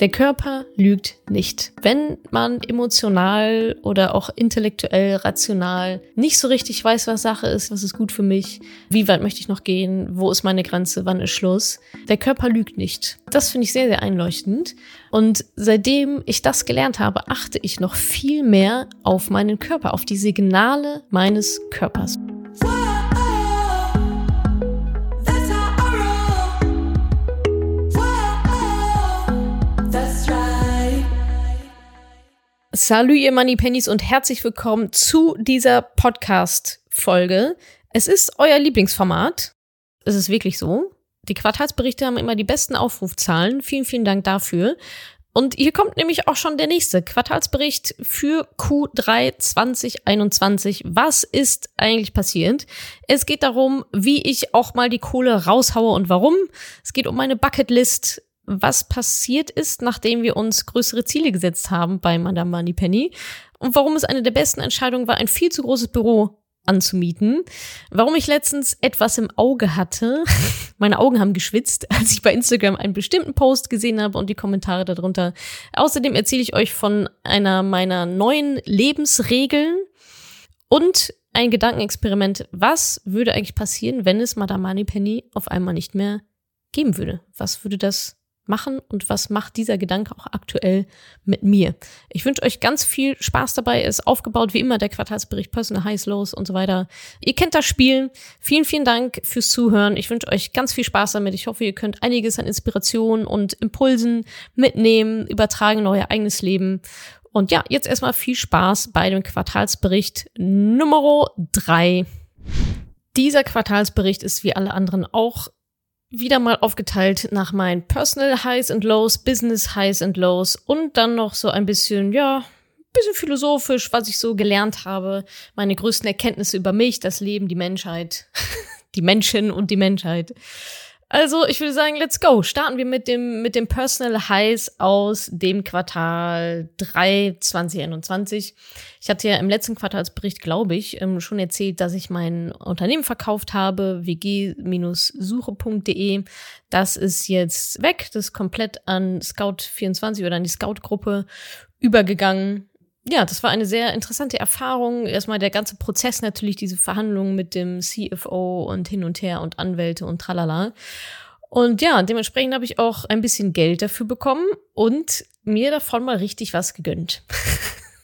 Der Körper lügt nicht. Wenn man emotional oder auch intellektuell, rational nicht so richtig weiß, was Sache ist, was ist gut für mich, wie weit möchte ich noch gehen, wo ist meine Grenze, wann ist Schluss. Der Körper lügt nicht. Das finde ich sehr, sehr einleuchtend. Und seitdem ich das gelernt habe, achte ich noch viel mehr auf meinen Körper, auf die Signale meines Körpers. Salut, ihr Money Pennies und herzlich willkommen zu dieser Podcast-Folge. Es ist euer Lieblingsformat. Es ist wirklich so. Die Quartalsberichte haben immer die besten Aufrufzahlen. Vielen, vielen Dank dafür. Und hier kommt nämlich auch schon der nächste Quartalsbericht für Q3 2021. Was ist eigentlich passiert? Es geht darum, wie ich auch mal die Kohle raushaue und warum. Es geht um meine Bucketlist was passiert ist, nachdem wir uns größere Ziele gesetzt haben bei Madame Moneypenny und warum es eine der besten Entscheidungen war, ein viel zu großes Büro anzumieten. Warum ich letztens etwas im Auge hatte. Meine Augen haben geschwitzt, als ich bei Instagram einen bestimmten Post gesehen habe und die Kommentare darunter. Außerdem erzähle ich euch von einer meiner neuen Lebensregeln und ein Gedankenexperiment. Was würde eigentlich passieren, wenn es Madame Moneypenny auf einmal nicht mehr geben würde? Was würde das machen und was macht dieser Gedanke auch aktuell mit mir. Ich wünsche euch ganz viel Spaß dabei. ist aufgebaut wie immer der Quartalsbericht Personal Highs, Lows und so weiter. Ihr kennt das Spiel. Vielen, vielen Dank fürs Zuhören. Ich wünsche euch ganz viel Spaß damit. Ich hoffe, ihr könnt einiges an Inspiration und Impulsen mitnehmen, übertragen in euer eigenes Leben. Und ja, jetzt erstmal viel Spaß bei dem Quartalsbericht Nummer drei. Dieser Quartalsbericht ist wie alle anderen auch wieder mal aufgeteilt nach meinen Personal Highs and Lows, Business Highs and Lows und dann noch so ein bisschen, ja, bisschen philosophisch, was ich so gelernt habe, meine größten Erkenntnisse über mich, das Leben, die Menschheit, die Menschen und die Menschheit. Also, ich würde sagen, let's go. Starten wir mit dem, mit dem Personal Highs aus dem Quartal 3 2021. Ich hatte ja im letzten Quartalsbericht, glaube ich, ähm, schon erzählt, dass ich mein Unternehmen verkauft habe, wg-suche.de. Das ist jetzt weg. Das ist komplett an Scout24 oder an die Scout-Gruppe übergegangen ja, das war eine sehr interessante Erfahrung. Erstmal der ganze Prozess natürlich, diese Verhandlungen mit dem CFO und hin und her und Anwälte und tralala. Und ja, dementsprechend habe ich auch ein bisschen Geld dafür bekommen und mir davon mal richtig was gegönnt.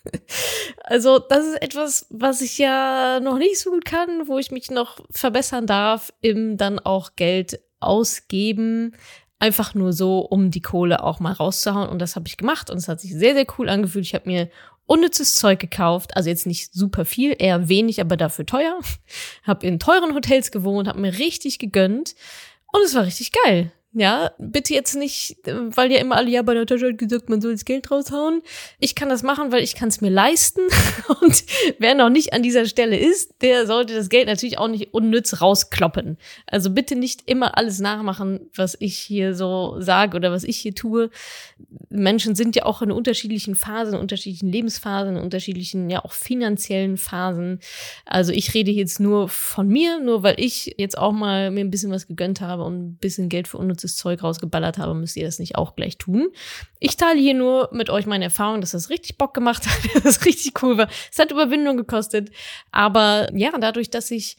also, das ist etwas, was ich ja noch nicht so gut kann, wo ich mich noch verbessern darf, im dann auch Geld ausgeben, einfach nur so, um die Kohle auch mal rauszuhauen. Und das habe ich gemacht und es hat sich sehr, sehr cool angefühlt. Ich habe mir unnützes Zeug gekauft, also jetzt nicht super viel, eher wenig, aber dafür teuer. Hab in teuren Hotels gewohnt, hab mir richtig gegönnt und es war richtig geil. Ja, bitte jetzt nicht, weil ja immer alle, ja, bei der Tasche hat gesagt, man soll das Geld raushauen. Ich kann das machen, weil ich kann es mir leisten. Und wer noch nicht an dieser Stelle ist, der sollte das Geld natürlich auch nicht unnütz rauskloppen. Also bitte nicht immer alles nachmachen, was ich hier so sage oder was ich hier tue. Menschen sind ja auch in unterschiedlichen Phasen, unterschiedlichen Lebensphasen, unterschiedlichen, ja auch finanziellen Phasen. Also ich rede jetzt nur von mir, nur weil ich jetzt auch mal mir ein bisschen was gegönnt habe und ein bisschen Geld für unnütz unnützes Zeug rausgeballert habe, müsst ihr das nicht auch gleich tun. Ich teile hier nur mit euch meine Erfahrung, dass das richtig Bock gemacht hat, dass das richtig cool war. Es hat Überwindung gekostet. Aber ja, dadurch, dass ich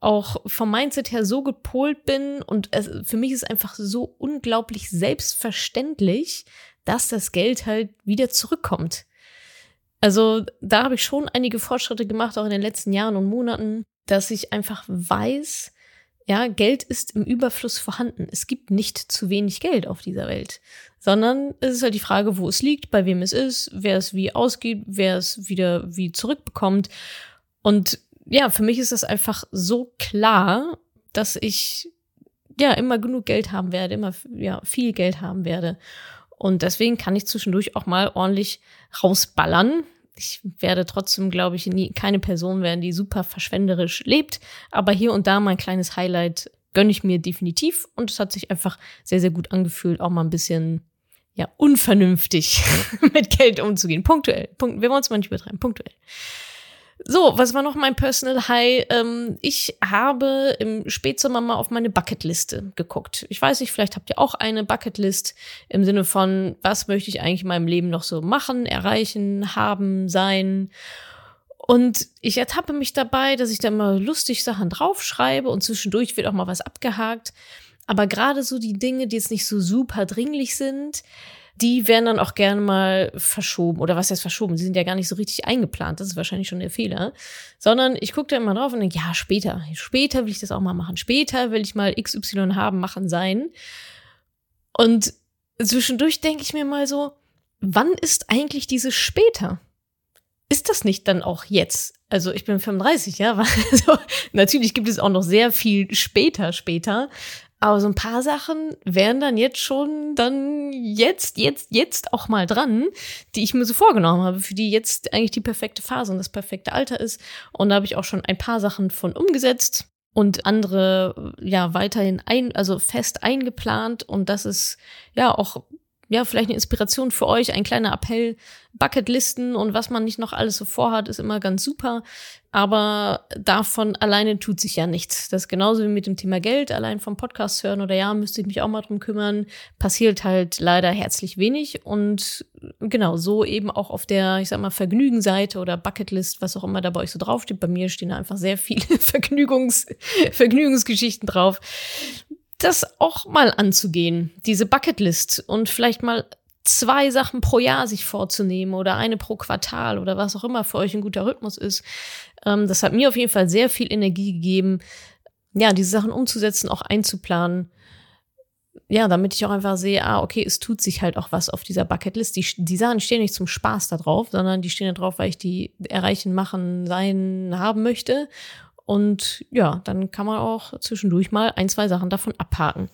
auch vom Mindset her so gepolt bin und es, für mich ist einfach so unglaublich selbstverständlich, dass das Geld halt wieder zurückkommt. Also da habe ich schon einige Fortschritte gemacht, auch in den letzten Jahren und Monaten, dass ich einfach weiß, ja, Geld ist im Überfluss vorhanden. Es gibt nicht zu wenig Geld auf dieser Welt, sondern es ist halt die Frage, wo es liegt, bei wem es ist, wer es wie ausgibt, wer es wieder wie zurückbekommt. Und ja, für mich ist es einfach so klar, dass ich ja immer genug Geld haben werde, immer ja viel Geld haben werde. Und deswegen kann ich zwischendurch auch mal ordentlich rausballern, ich werde trotzdem, glaube ich, nie, keine Person werden, die super verschwenderisch lebt. Aber hier und da mein kleines Highlight gönne ich mir definitiv. Und es hat sich einfach sehr, sehr gut angefühlt, auch mal ein bisschen, ja, unvernünftig mit Geld umzugehen. Punktuell. Punkt, wir wollen es mal nicht übertreiben. Punktuell. So, was war noch mein Personal High? Ähm, ich habe im Spätsommer mal auf meine Bucketliste geguckt. Ich weiß nicht, vielleicht habt ihr auch eine Bucketlist im Sinne von, was möchte ich eigentlich in meinem Leben noch so machen, erreichen, haben, sein. Und ich ertappe mich dabei, dass ich da mal lustig Sachen draufschreibe und zwischendurch wird auch mal was abgehakt. Aber gerade so die Dinge, die jetzt nicht so super dringlich sind, die werden dann auch gerne mal verschoben. Oder was heißt verschoben? Sie sind ja gar nicht so richtig eingeplant. Das ist wahrscheinlich schon der Fehler. Sondern ich gucke da immer drauf und denke, ja, später. Später will ich das auch mal machen. Später will ich mal XY haben, machen, sein. Und zwischendurch denke ich mir mal so, wann ist eigentlich dieses später? Ist das nicht dann auch jetzt? Also ich bin 35, ja, also, natürlich gibt es auch noch sehr viel später, später, aber so ein paar Sachen wären dann jetzt schon dann jetzt, jetzt, jetzt auch mal dran, die ich mir so vorgenommen habe, für die jetzt eigentlich die perfekte Phase und das perfekte Alter ist. Und da habe ich auch schon ein paar Sachen von umgesetzt und andere ja weiterhin ein, also fest eingeplant. Und das ist ja auch ja, vielleicht eine Inspiration für euch, ein kleiner Appell. Bucketlisten und was man nicht noch alles so vorhat, ist immer ganz super. Aber davon alleine tut sich ja nichts. Das ist genauso wie mit dem Thema Geld. Allein vom Podcast hören oder ja, müsste ich mich auch mal drum kümmern. Passiert halt leider herzlich wenig. Und genau, so eben auch auf der, ich sag mal, Vergnügenseite oder Bucketlist, was auch immer da bei euch so draufsteht. Bei mir stehen da einfach sehr viele Vergnügungs, Vergnügungsgeschichten drauf das auch mal anzugehen, diese Bucketlist und vielleicht mal zwei Sachen pro Jahr sich vorzunehmen oder eine pro Quartal oder was auch immer für euch ein guter Rhythmus ist. Ähm, das hat mir auf jeden Fall sehr viel Energie gegeben, ja, diese Sachen umzusetzen, auch einzuplanen. Ja, damit ich auch einfach sehe, ah, okay, es tut sich halt auch was auf dieser Bucketlist. Die, die Sachen stehen nicht zum Spaß da drauf, sondern die stehen da drauf, weil ich die erreichen, machen, sein, haben möchte. Und ja, dann kann man auch zwischendurch mal ein, zwei Sachen davon abhaken.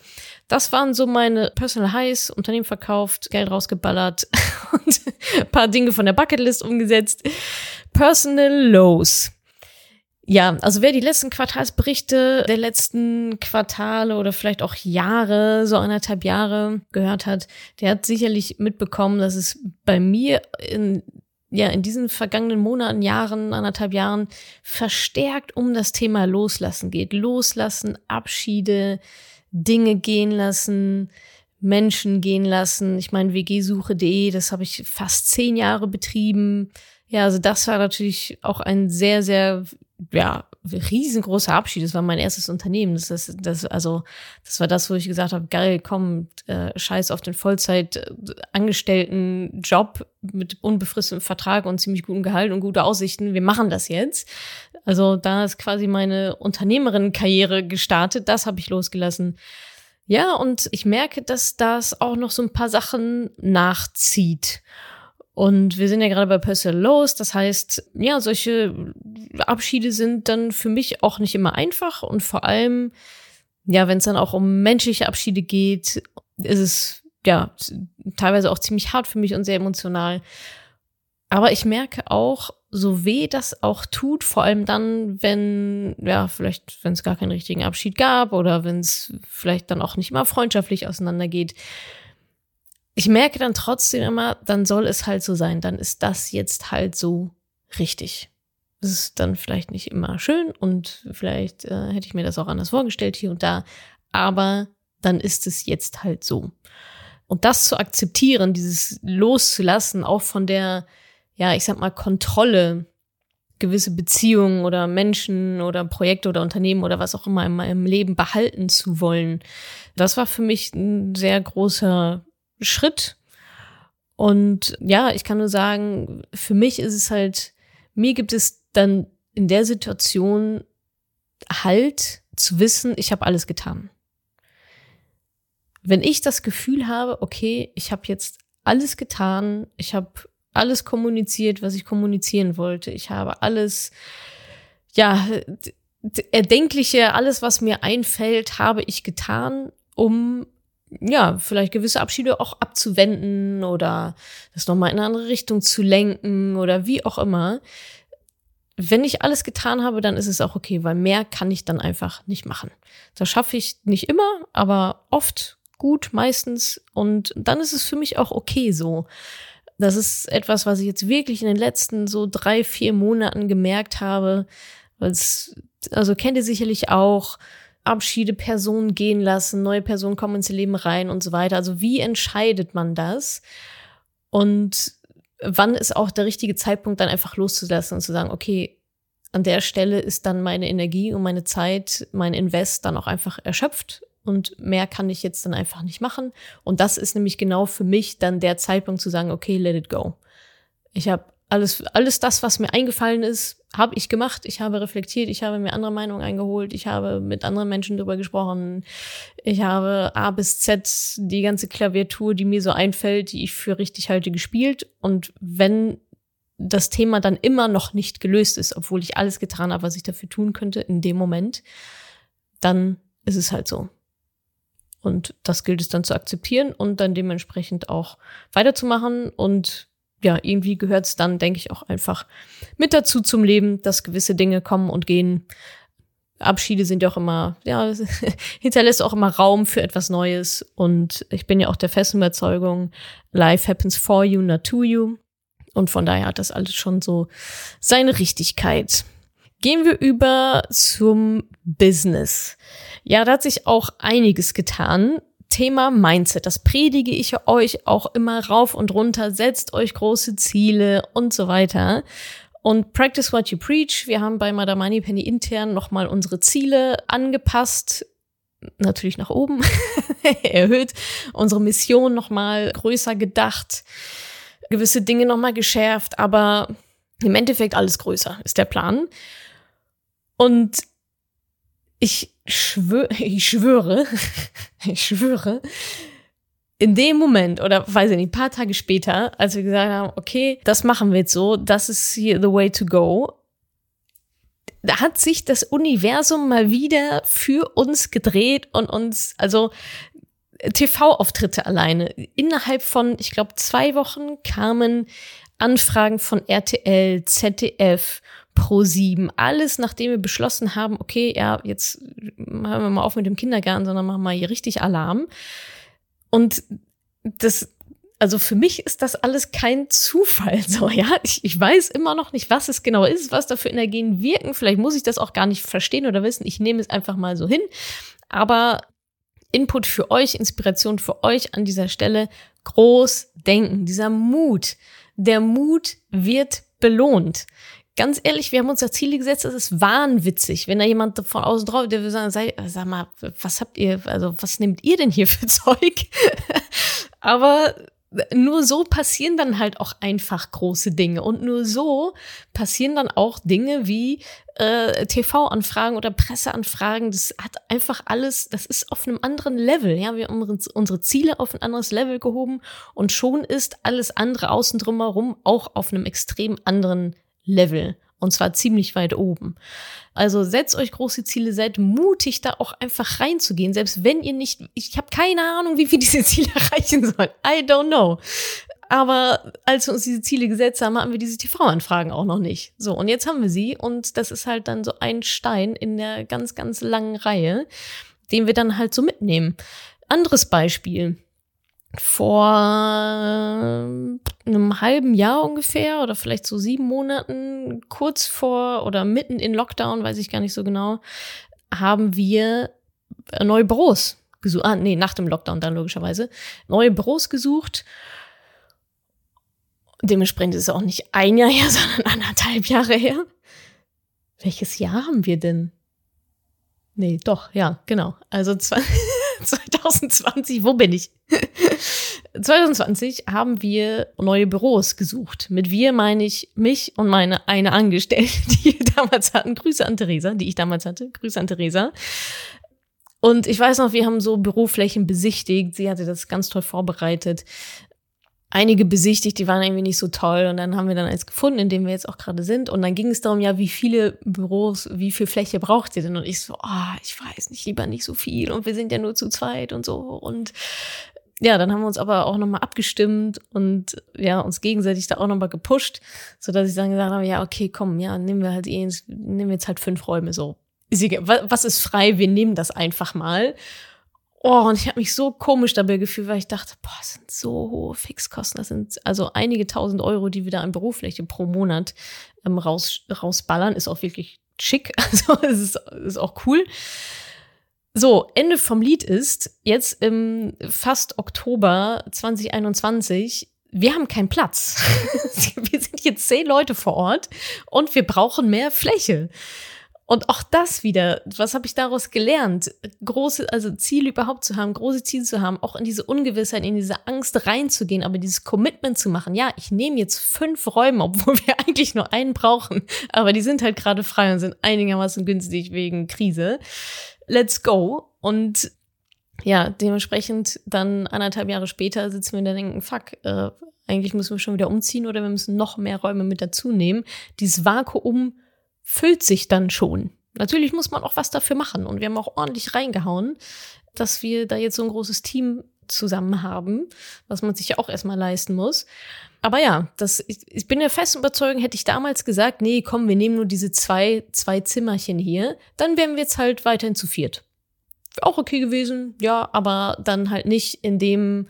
Das waren so meine Personal Highs, Unternehmen verkauft, Geld rausgeballert und ein paar Dinge von der Bucketlist umgesetzt. Personal Lows. Ja, also wer die letzten Quartalsberichte der letzten Quartale oder vielleicht auch Jahre, so anderthalb Jahre gehört hat, der hat sicherlich mitbekommen, dass es bei mir in ja in diesen vergangenen Monaten, Jahren, anderthalb Jahren verstärkt um das Thema Loslassen geht. Loslassen, Abschiede, Dinge gehen lassen, Menschen gehen lassen. Ich meine, wgsuche.de, das habe ich fast zehn Jahre betrieben. Ja, also das war natürlich auch ein sehr, sehr, ja, riesengroßer Abschied. Das war mein erstes Unternehmen. Das ist, das, also, das war das, wo ich gesagt habe, geil, komm, äh, scheiß auf den Vollzeit-Angestellten-Job mit unbefristetem Vertrag und ziemlich gutem Gehalt und gute Aussichten. Wir machen das jetzt. Also, da ist quasi meine Unternehmerinnenkarriere gestartet. Das habe ich losgelassen. Ja, und ich merke, dass das auch noch so ein paar Sachen nachzieht. Und wir sind ja gerade bei Personal Lows, das heißt, ja, solche Abschiede sind dann für mich auch nicht immer einfach und vor allem, ja, wenn es dann auch um menschliche Abschiede geht, ist es ja teilweise auch ziemlich hart für mich und sehr emotional. Aber ich merke auch, so weh das auch tut, vor allem dann, wenn, ja, vielleicht, wenn es gar keinen richtigen Abschied gab oder wenn es vielleicht dann auch nicht immer freundschaftlich auseinandergeht, ich merke dann trotzdem immer, dann soll es halt so sein, dann ist das jetzt halt so richtig. Das ist dann vielleicht nicht immer schön und vielleicht äh, hätte ich mir das auch anders vorgestellt hier und da, aber dann ist es jetzt halt so. Und das zu akzeptieren, dieses loszulassen, auch von der, ja, ich sag mal, Kontrolle, gewisse Beziehungen oder Menschen oder Projekte oder Unternehmen oder was auch immer in meinem Leben behalten zu wollen, das war für mich ein sehr großer Schritt. Und ja, ich kann nur sagen, für mich ist es halt, mir gibt es dann in der Situation halt zu wissen, ich habe alles getan. Wenn ich das Gefühl habe, okay, ich habe jetzt alles getan, ich habe alles kommuniziert, was ich kommunizieren wollte, ich habe alles, ja, erdenkliche, alles, was mir einfällt, habe ich getan, um ja, vielleicht gewisse Abschiede auch abzuwenden oder das nochmal in eine andere Richtung zu lenken oder wie auch immer. Wenn ich alles getan habe, dann ist es auch okay, weil mehr kann ich dann einfach nicht machen. Das schaffe ich nicht immer, aber oft gut, meistens. Und dann ist es für mich auch okay so. das ist etwas, was ich jetzt wirklich in den letzten so drei, vier Monaten gemerkt habe. Weil's, also kennt ihr sicherlich auch, Abschiede, Personen gehen lassen, neue Personen kommen ins Leben rein und so weiter. Also wie entscheidet man das? Und wann ist auch der richtige Zeitpunkt, dann einfach loszulassen und zu sagen, okay, an der Stelle ist dann meine Energie und meine Zeit, mein Invest dann auch einfach erschöpft und mehr kann ich jetzt dann einfach nicht machen. Und das ist nämlich genau für mich dann der Zeitpunkt zu sagen, okay, let it go. Ich habe alles, alles das, was mir eingefallen ist, habe ich gemacht. Ich habe reflektiert, ich habe mir andere Meinungen eingeholt, ich habe mit anderen Menschen darüber gesprochen. Ich habe A bis Z die ganze Klaviatur, die mir so einfällt, die ich für richtig halte, gespielt. Und wenn das Thema dann immer noch nicht gelöst ist, obwohl ich alles getan habe, was ich dafür tun könnte in dem Moment, dann ist es halt so. Und das gilt es dann zu akzeptieren und dann dementsprechend auch weiterzumachen. Und ja, irgendwie gehört es dann, denke ich, auch einfach mit dazu zum Leben, dass gewisse Dinge kommen und gehen. Abschiede sind ja auch immer, ja, hinterlässt auch immer Raum für etwas Neues. Und ich bin ja auch der festen Überzeugung, life happens for you, not to you. Und von daher hat das alles schon so seine Richtigkeit. Gehen wir über zum Business. Ja, da hat sich auch einiges getan. Thema Mindset, das predige ich euch auch immer rauf und runter. Setzt euch große Ziele und so weiter. Und practice what you preach. Wir haben bei Madame Moneypenny intern nochmal unsere Ziele angepasst. Natürlich nach oben erhöht. Unsere Mission nochmal größer gedacht. Gewisse Dinge nochmal geschärft. Aber im Endeffekt alles größer ist der Plan. Und ich schwöre, ich schwöre, ich schwöre, in dem Moment oder weiß ich nicht, ein paar Tage später, als wir gesagt haben, okay, das machen wir jetzt so, das ist hier the way to go, da hat sich das Universum mal wieder für uns gedreht und uns, also TV-Auftritte alleine. Innerhalb von, ich glaube, zwei Wochen kamen Anfragen von RTL, ZDF, Pro7, alles nachdem wir beschlossen haben, okay, ja, jetzt hören wir mal auf mit dem Kindergarten, sondern machen wir hier richtig Alarm. Und das, also für mich ist das alles kein Zufall, so, ja. Ich, ich weiß immer noch nicht, was es genau ist, was da für Energien wirken. Vielleicht muss ich das auch gar nicht verstehen oder wissen. Ich nehme es einfach mal so hin. Aber Input für euch, Inspiration für euch an dieser Stelle. Groß denken, dieser Mut. Der Mut wird belohnt ganz ehrlich, wir haben uns da Ziele gesetzt, das ist wahnwitzig, wenn da jemand von außen drauf, der will sagen, sei, sag mal, was habt ihr, also was nehmt ihr denn hier für Zeug? Aber nur so passieren dann halt auch einfach große Dinge. Und nur so passieren dann auch Dinge wie äh, TV-Anfragen oder Presseanfragen. Das hat einfach alles, das ist auf einem anderen Level. Ja, wir haben unsere Ziele auf ein anderes Level gehoben und schon ist alles andere außen drumherum auch auf einem extrem anderen Level. Und zwar ziemlich weit oben. Also setzt euch große Ziele, seid mutig, da auch einfach reinzugehen. Selbst wenn ihr nicht, ich habe keine Ahnung, wie wir diese Ziele erreichen sollen. I don't know. Aber als wir uns diese Ziele gesetzt haben, hatten wir diese TV-Anfragen auch noch nicht. So, und jetzt haben wir sie. Und das ist halt dann so ein Stein in der ganz, ganz langen Reihe, den wir dann halt so mitnehmen. Anderes Beispiel vor einem halben Jahr ungefähr oder vielleicht so sieben Monaten, kurz vor oder mitten in Lockdown, weiß ich gar nicht so genau, haben wir neue Büros gesucht. Ah, nee, nach dem Lockdown dann logischerweise. Neue Büros gesucht. Dementsprechend ist es auch nicht ein Jahr her, sondern anderthalb Jahre her. Welches Jahr haben wir denn? Nee, doch, ja, genau. Also 2020, wo bin ich? 2020 haben wir neue Büros gesucht. Mit wir meine ich mich und meine eine Angestellte, die wir damals hatten. Grüße an Theresa, die ich damals hatte. Grüße an Theresa. Und ich weiß noch, wir haben so Büroflächen besichtigt. Sie hatte das ganz toll vorbereitet. Einige besichtigt, die waren irgendwie nicht so toll. Und dann haben wir dann eins gefunden, in dem wir jetzt auch gerade sind. Und dann ging es darum, ja, wie viele Büros, wie viel Fläche braucht ihr denn? Und ich so, ah, oh, ich weiß nicht, lieber nicht so viel. Und wir sind ja nur zu zweit und so. Und ja, dann haben wir uns aber auch nochmal abgestimmt und ja, uns gegenseitig da auch nochmal gepusht, so dass ich dann gesagt habe, ja, okay, komm, ja, nehmen wir halt eh, nehmen wir jetzt halt fünf Räume so. Was ist frei? Wir nehmen das einfach mal. Oh, und ich habe mich so komisch dabei gefühlt, weil ich dachte, boah, das sind so hohe Fixkosten. Das sind also einige tausend Euro, die wir da an Berufsfläche pro Monat ähm, raus, rausballern. Ist auch wirklich schick. Also es ist, ist auch cool. So, Ende vom Lied ist, jetzt im fast Oktober 2021, wir haben keinen Platz. wir sind jetzt zehn Leute vor Ort und wir brauchen mehr Fläche. Und auch das wieder, was habe ich daraus gelernt? Große, also Ziele überhaupt zu haben, große Ziele zu haben, auch in diese Ungewissheit, in diese Angst reinzugehen, aber dieses Commitment zu machen. Ja, ich nehme jetzt fünf Räume, obwohl wir eigentlich nur einen brauchen, aber die sind halt gerade frei und sind einigermaßen günstig wegen Krise. Let's go. Und ja, dementsprechend dann anderthalb Jahre später sitzen wir und denken, fuck, äh, eigentlich müssen wir schon wieder umziehen oder wir müssen noch mehr Räume mit dazu nehmen. Dieses Vakuum füllt sich dann schon. Natürlich muss man auch was dafür machen und wir haben auch ordentlich reingehauen, dass wir da jetzt so ein großes Team zusammen haben, was man sich ja auch erstmal leisten muss. Aber ja, das, ich, ich bin der festen Überzeugung, hätte ich damals gesagt, nee, komm, wir nehmen nur diese zwei, zwei Zimmerchen hier, dann wären wir jetzt halt weiterhin zu viert. Auch okay gewesen, ja, aber dann halt nicht in dem,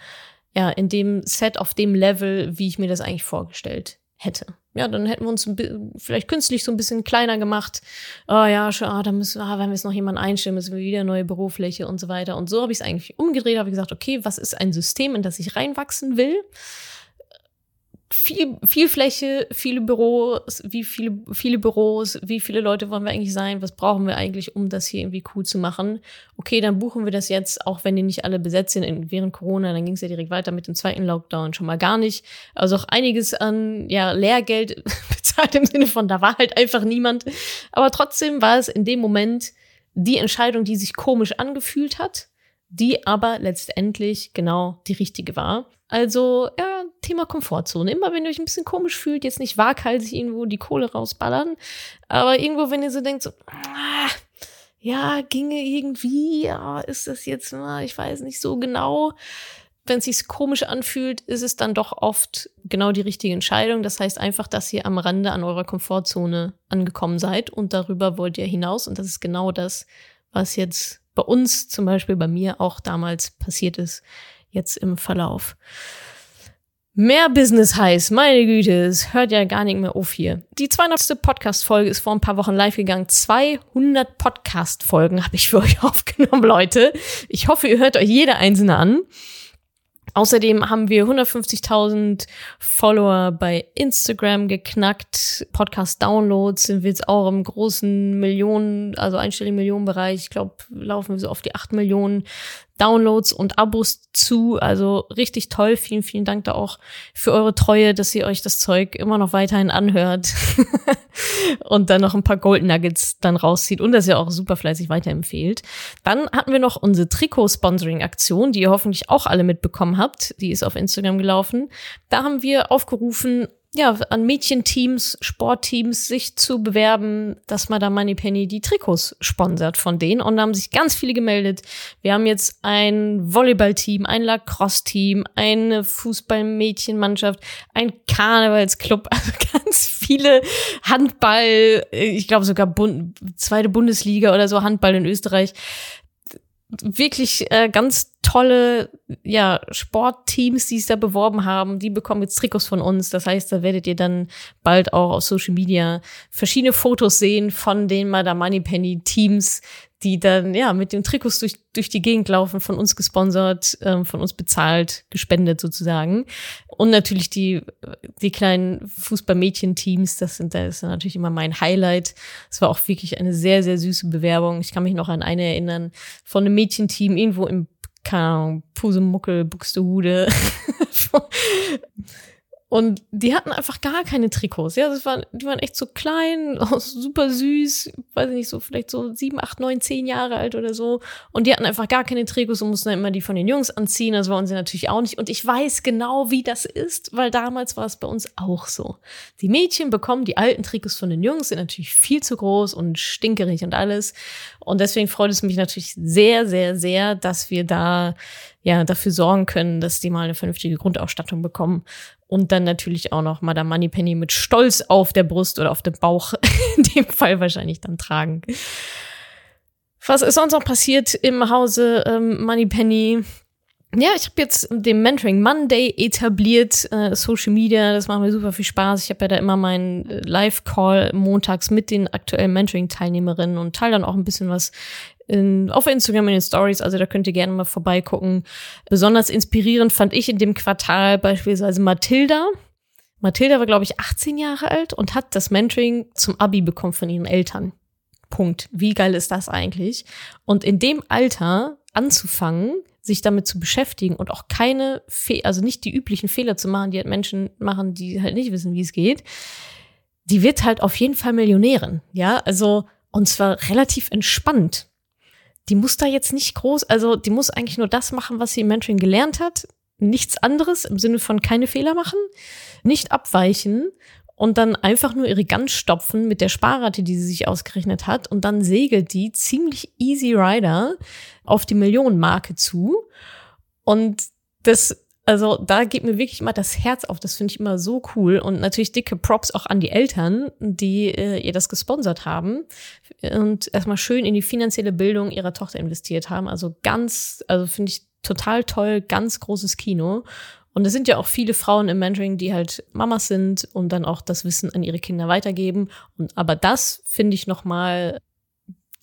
ja, in dem Set, auf dem Level, wie ich mir das eigentlich vorgestellt hätte. Ja, dann hätten wir uns vielleicht künstlich so ein bisschen kleiner gemacht. Oh ja, schon, ah, da müssen, ah, wenn wir jetzt noch jemanden einstellen, müssen wir wieder neue Bürofläche und so weiter. Und so habe ich es eigentlich umgedreht, habe gesagt, okay, was ist ein System, in das ich reinwachsen will? Viel, viel Fläche, viele Büros, wie viele, viele Büros, wie viele Leute wollen wir eigentlich sein, was brauchen wir eigentlich, um das hier irgendwie cool zu machen. Okay, dann buchen wir das jetzt, auch wenn die nicht alle besetzt sind während Corona, dann ging es ja direkt weiter mit dem zweiten Lockdown schon mal gar nicht. Also auch einiges an ja, Lehrgeld bezahlt im Sinne von, da war halt einfach niemand. Aber trotzdem war es in dem Moment die Entscheidung, die sich komisch angefühlt hat, die aber letztendlich genau die richtige war. Also, ja, Thema Komfortzone. Immer wenn ihr euch ein bisschen komisch fühlt, jetzt nicht waghalsig irgendwo die Kohle rausballern, aber irgendwo, wenn ihr so denkt, so, ah, ja, ginge irgendwie, ja, ist das jetzt, mal, ich weiß nicht so genau. Wenn es sich komisch anfühlt, ist es dann doch oft genau die richtige Entscheidung. Das heißt einfach, dass ihr am Rande an eurer Komfortzone angekommen seid und darüber wollt ihr hinaus. Und das ist genau das, was jetzt bei uns zum Beispiel, bei mir auch damals passiert ist jetzt im Verlauf. Mehr Business heißt, meine Güte, es hört ja gar nicht mehr auf hier. Die 200. Podcast-Folge ist vor ein paar Wochen live gegangen. 200 Podcast-Folgen habe ich für euch aufgenommen, Leute. Ich hoffe, ihr hört euch jede einzelne an. Außerdem haben wir 150.000 Follower bei Instagram geknackt. Podcast-Downloads sind wir jetzt auch im großen Millionen, also einstelligen Millionenbereich. Ich glaube, laufen wir so auf die 8 Millionen Downloads und Abos zu. Also richtig toll. Vielen, vielen Dank da auch für eure Treue, dass ihr euch das Zeug immer noch weiterhin anhört und dann noch ein paar Gold Nuggets dann rauszieht und das ja auch super fleißig weiterempfehlt. Dann hatten wir noch unsere Trikot-Sponsoring-Aktion, die ihr hoffentlich auch alle mitbekommen habt. Die ist auf Instagram gelaufen. Da haben wir aufgerufen, ja, an Mädchenteams, Sportteams sich zu bewerben, dass Madame Moneypenny die Trikots sponsert von denen. Und da haben sich ganz viele gemeldet. Wir haben jetzt ein Volleyballteam, ein Lacrosse-Team, eine Fußball-Mädchenmannschaft, ein Karnevalsclub, also ganz viele Handball, ich glaube sogar Bund, zweite Bundesliga oder so Handball in Österreich wirklich äh, ganz tolle ja, Sportteams, die es da beworben haben. Die bekommen jetzt Trikots von uns. Das heißt, da werdet ihr dann bald auch auf Social Media verschiedene Fotos sehen von den Madame Moneypenny Teams, die dann ja mit den Trikots durch, durch die Gegend laufen, von uns gesponsert, ähm, von uns bezahlt, gespendet sozusagen. Und natürlich die, die kleinen Fußballmädchen-Teams, das sind das ist natürlich immer mein Highlight. Es war auch wirklich eine sehr, sehr süße Bewerbung. Ich kann mich noch an eine erinnern, von einem Mädchenteam irgendwo im keine Ahnung, Pusemuckel, Buxtehude. Und die hatten einfach gar keine Trikots. Ja, das waren, die waren echt so klein, super süß, weiß ich nicht, so vielleicht so sieben, acht, neun, zehn Jahre alt oder so. Und die hatten einfach gar keine Trikots und mussten dann immer die von den Jungs anziehen. Das wollen sie natürlich auch nicht. Und ich weiß genau, wie das ist, weil damals war es bei uns auch so. Die Mädchen bekommen die alten Trikots von den Jungs, sind natürlich viel zu groß und stinkerig und alles. Und deswegen freut es mich natürlich sehr, sehr, sehr, dass wir da ja dafür sorgen können, dass die mal eine vernünftige Grundausstattung bekommen und dann natürlich auch noch Madame Moneypenny mit Stolz auf der Brust oder auf dem Bauch in dem Fall wahrscheinlich dann tragen. Was ist sonst noch passiert im Hause ähm, Moneypenny? Ja, ich habe jetzt den Mentoring Monday etabliert, äh, Social Media, das macht mir super viel Spaß. Ich habe ja da immer meinen äh, Live-Call montags mit den aktuellen Mentoring-Teilnehmerinnen und teile dann auch ein bisschen was in, auf Instagram in den Stories, also da könnt ihr gerne mal vorbeigucken. Besonders inspirierend fand ich in dem Quartal beispielsweise Mathilda. Mathilda war, glaube ich, 18 Jahre alt und hat das Mentoring zum Abi bekommen von ihren Eltern. Punkt. Wie geil ist das eigentlich? Und in dem Alter anzufangen, sich damit zu beschäftigen und auch keine, Fe also nicht die üblichen Fehler zu machen, die halt Menschen machen, die halt nicht wissen, wie es geht, die wird halt auf jeden Fall Millionärin. Ja, also, und zwar relativ entspannt. Die muss da jetzt nicht groß, also die muss eigentlich nur das machen, was sie im Mentoring gelernt hat. Nichts anderes im Sinne von keine Fehler machen, nicht abweichen und dann einfach nur ihre Gans stopfen mit der Sparrate, die sie sich ausgerechnet hat. Und dann segelt die ziemlich easy rider auf die Millionenmarke zu. Und das, also da geht mir wirklich immer das Herz auf. Das finde ich immer so cool. Und natürlich dicke Props auch an die Eltern, die äh, ihr das gesponsert haben und erstmal schön in die finanzielle Bildung ihrer Tochter investiert haben. Also ganz, also finde ich total toll, ganz großes Kino. Und es sind ja auch viele Frauen im Mentoring, die halt Mamas sind und dann auch das Wissen an ihre Kinder weitergeben. Und aber das finde ich noch mal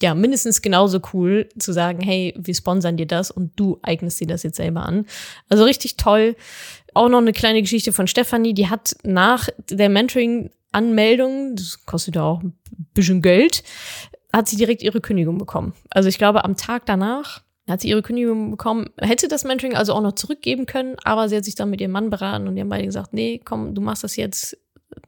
ja mindestens genauso cool zu sagen, hey, wir sponsern dir das und du eignest dir das jetzt selber an. Also richtig toll. Auch noch eine kleine Geschichte von Stefanie, die hat nach der Mentoring Anmeldung, das kostet ja auch ein bisschen Geld, hat sie direkt ihre Kündigung bekommen. Also ich glaube, am Tag danach hat sie ihre Kündigung bekommen, hätte das Mentoring also auch noch zurückgeben können, aber sie hat sich dann mit ihrem Mann beraten und die haben beide gesagt, nee, komm, du machst das jetzt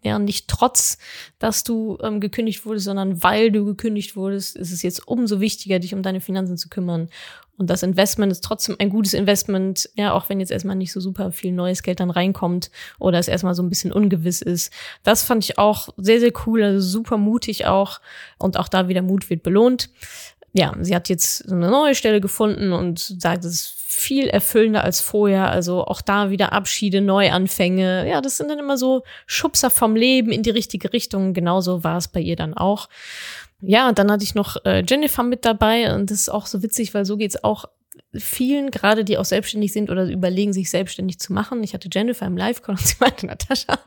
ja nicht trotz, dass du ähm, gekündigt wurdest, sondern weil du gekündigt wurdest, ist es jetzt umso wichtiger, dich um deine Finanzen zu kümmern. Und das Investment ist trotzdem ein gutes Investment, ja, auch wenn jetzt erstmal nicht so super viel neues Geld dann reinkommt oder es erstmal so ein bisschen ungewiss ist. Das fand ich auch sehr, sehr cool, also super mutig auch. Und auch da wieder Mut wird belohnt ja, sie hat jetzt eine neue Stelle gefunden und sagt, es ist viel erfüllender als vorher. Also auch da wieder Abschiede, Neuanfänge. Ja, das sind dann immer so Schubser vom Leben in die richtige Richtung. Genauso war es bei ihr dann auch. Ja, dann hatte ich noch äh, Jennifer mit dabei und das ist auch so witzig, weil so geht's auch vielen, gerade die auch selbstständig sind oder überlegen, sich selbstständig zu machen. Ich hatte Jennifer im Live-Call und sie meinte, Natascha,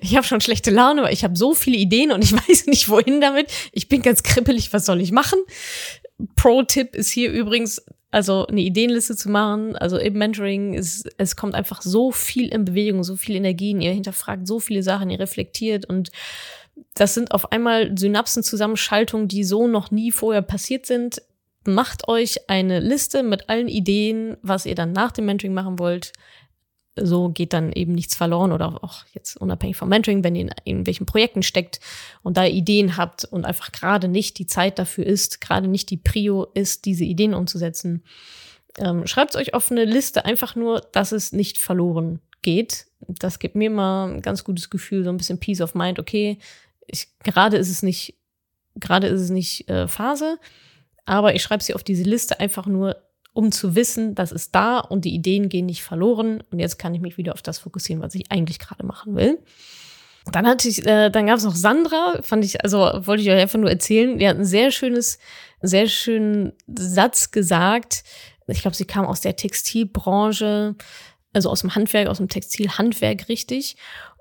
ich habe schon schlechte Laune, weil ich habe so viele Ideen und ich weiß nicht, wohin damit. Ich bin ganz kribbelig, was soll ich machen? Pro-Tipp ist hier übrigens, also eine Ideenliste zu machen. Also im Mentoring ist, es kommt einfach so viel in Bewegung, so viel Energien. Ihr hinterfragt so viele Sachen, ihr reflektiert und das sind auf einmal Synapsenzusammenschaltungen, die so noch nie vorher passiert sind macht euch eine Liste mit allen Ideen, was ihr dann nach dem Mentoring machen wollt. So geht dann eben nichts verloren oder auch jetzt unabhängig vom Mentoring, wenn ihr in irgendwelchen Projekten steckt und da Ideen habt und einfach gerade nicht die Zeit dafür ist, gerade nicht die Prio ist, diese Ideen umzusetzen. Ähm, Schreibt euch auf eine Liste einfach nur, dass es nicht verloren geht. Das gibt mir mal ein ganz gutes Gefühl, so ein bisschen Peace of Mind. Okay, ich, gerade ist es nicht, gerade ist es nicht äh, Phase aber ich schreibe sie auf diese Liste einfach nur, um zu wissen, das ist da und die Ideen gehen nicht verloren. Und jetzt kann ich mich wieder auf das fokussieren, was ich eigentlich gerade machen will. Dann hatte ich, äh, dann gab es noch Sandra, fand ich, also wollte ich euch einfach nur erzählen. Die hat ein sehr schönes, sehr schönen Satz gesagt. Ich glaube, sie kam aus der Textilbranche, also aus dem Handwerk, aus dem Textilhandwerk richtig,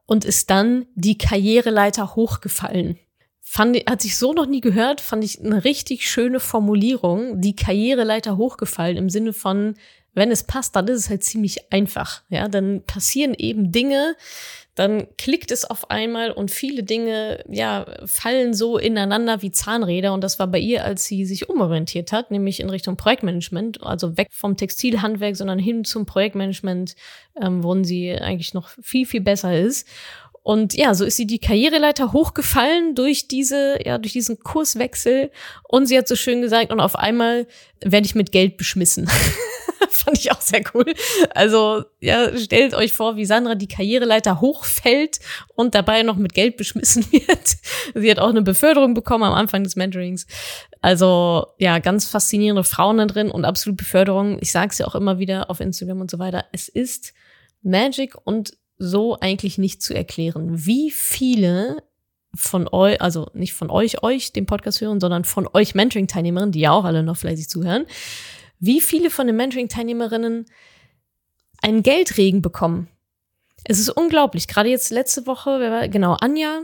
und ist dann die Karriereleiter hochgefallen fand, hat sich so noch nie gehört, fand ich eine richtig schöne Formulierung, die Karriereleiter hochgefallen im Sinne von, wenn es passt, dann ist es halt ziemlich einfach. Ja, dann passieren eben Dinge, dann klickt es auf einmal und viele Dinge, ja, fallen so ineinander wie Zahnräder. Und das war bei ihr, als sie sich umorientiert hat, nämlich in Richtung Projektmanagement, also weg vom Textilhandwerk, sondern hin zum Projektmanagement, ähm, worin sie eigentlich noch viel, viel besser ist. Und ja, so ist sie die Karriereleiter hochgefallen durch diese, ja, durch diesen Kurswechsel. Und sie hat so schön gesagt, und auf einmal werde ich mit Geld beschmissen. Fand ich auch sehr cool. Also, ja, stellt euch vor, wie Sandra die Karriereleiter hochfällt und dabei noch mit Geld beschmissen wird. sie hat auch eine Beförderung bekommen am Anfang des Mentorings. Also, ja, ganz faszinierende Frauen da drin und absolut Beförderung. Ich sage es ja auch immer wieder auf Instagram und so weiter. Es ist Magic und so eigentlich nicht zu erklären, wie viele von euch, also nicht von euch, euch, dem Podcast hören, sondern von euch Mentoring-Teilnehmerinnen, die ja auch alle noch fleißig zuhören, wie viele von den Mentoring-Teilnehmerinnen einen Geldregen bekommen. Es ist unglaublich. Gerade jetzt letzte Woche, wer war, genau, Anja,